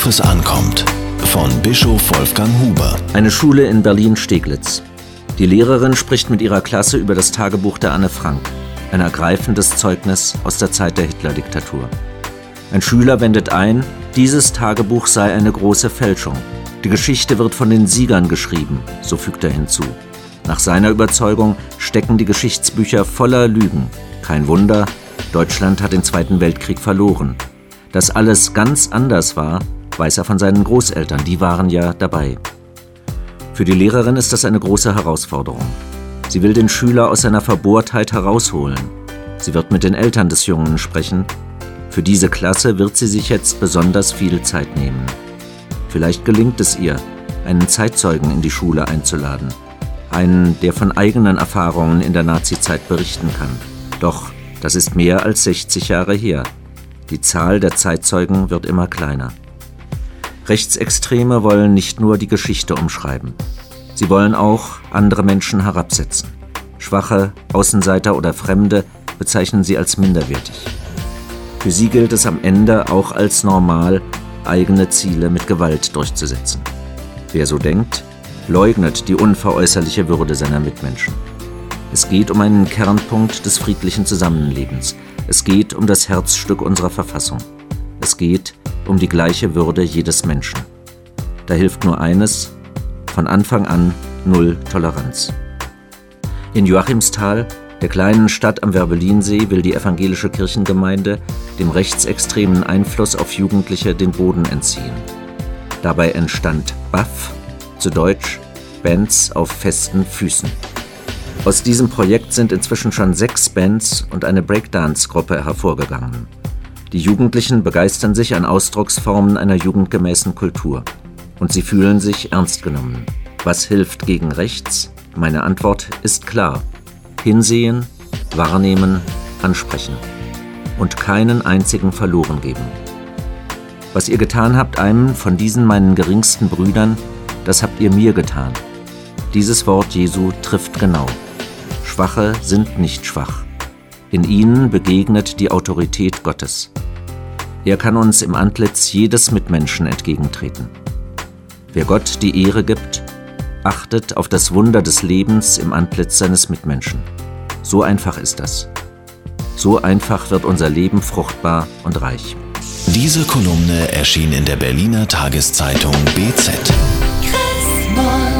Worauf es ankommt. Von Bischof Wolfgang Huber. Eine Schule in Berlin-Steglitz. Die Lehrerin spricht mit ihrer Klasse über das Tagebuch der Anne Frank. Ein ergreifendes Zeugnis aus der Zeit der Hitler-Diktatur. Ein Schüler wendet ein, dieses Tagebuch sei eine große Fälschung. Die Geschichte wird von den Siegern geschrieben, so fügt er hinzu. Nach seiner Überzeugung stecken die Geschichtsbücher voller Lügen. Kein Wunder, Deutschland hat den Zweiten Weltkrieg verloren. Dass alles ganz anders war, weiß er von seinen Großeltern, die waren ja dabei. Für die Lehrerin ist das eine große Herausforderung. Sie will den Schüler aus seiner Verbohrtheit herausholen. Sie wird mit den Eltern des Jungen sprechen. Für diese Klasse wird sie sich jetzt besonders viel Zeit nehmen. Vielleicht gelingt es ihr, einen Zeitzeugen in die Schule einzuladen. Einen, der von eigenen Erfahrungen in der Nazizeit berichten kann. Doch das ist mehr als 60 Jahre her. Die Zahl der Zeitzeugen wird immer kleiner. Rechtsextreme wollen nicht nur die Geschichte umschreiben. Sie wollen auch andere Menschen herabsetzen. Schwache, Außenseiter oder Fremde bezeichnen sie als minderwertig. Für sie gilt es am Ende auch als normal, eigene Ziele mit Gewalt durchzusetzen. Wer so denkt, leugnet die unveräußerliche Würde seiner Mitmenschen. Es geht um einen Kernpunkt des friedlichen Zusammenlebens. Es geht um das Herzstück unserer Verfassung. Es geht um die gleiche Würde jedes Menschen. Da hilft nur eines, von Anfang an null Toleranz. In Joachimsthal, der kleinen Stadt am Werbelinsee, will die evangelische Kirchengemeinde dem rechtsextremen Einfluss auf Jugendliche den Boden entziehen. Dabei entstand BAF, zu Deutsch Bands auf festen Füßen. Aus diesem Projekt sind inzwischen schon sechs Bands und eine Breakdance-Gruppe hervorgegangen. Die Jugendlichen begeistern sich an Ausdrucksformen einer jugendgemäßen Kultur. Und sie fühlen sich ernst genommen. Was hilft gegen rechts? Meine Antwort ist klar. Hinsehen, wahrnehmen, ansprechen. Und keinen einzigen verloren geben. Was ihr getan habt einem von diesen meinen geringsten Brüdern, das habt ihr mir getan. Dieses Wort Jesu trifft genau. Schwache sind nicht schwach. In ihnen begegnet die Autorität Gottes. Er kann uns im Antlitz jedes Mitmenschen entgegentreten. Wer Gott die Ehre gibt, achtet auf das Wunder des Lebens im Antlitz seines Mitmenschen. So einfach ist das. So einfach wird unser Leben fruchtbar und reich. Diese Kolumne erschien in der Berliner Tageszeitung BZ. Christmas.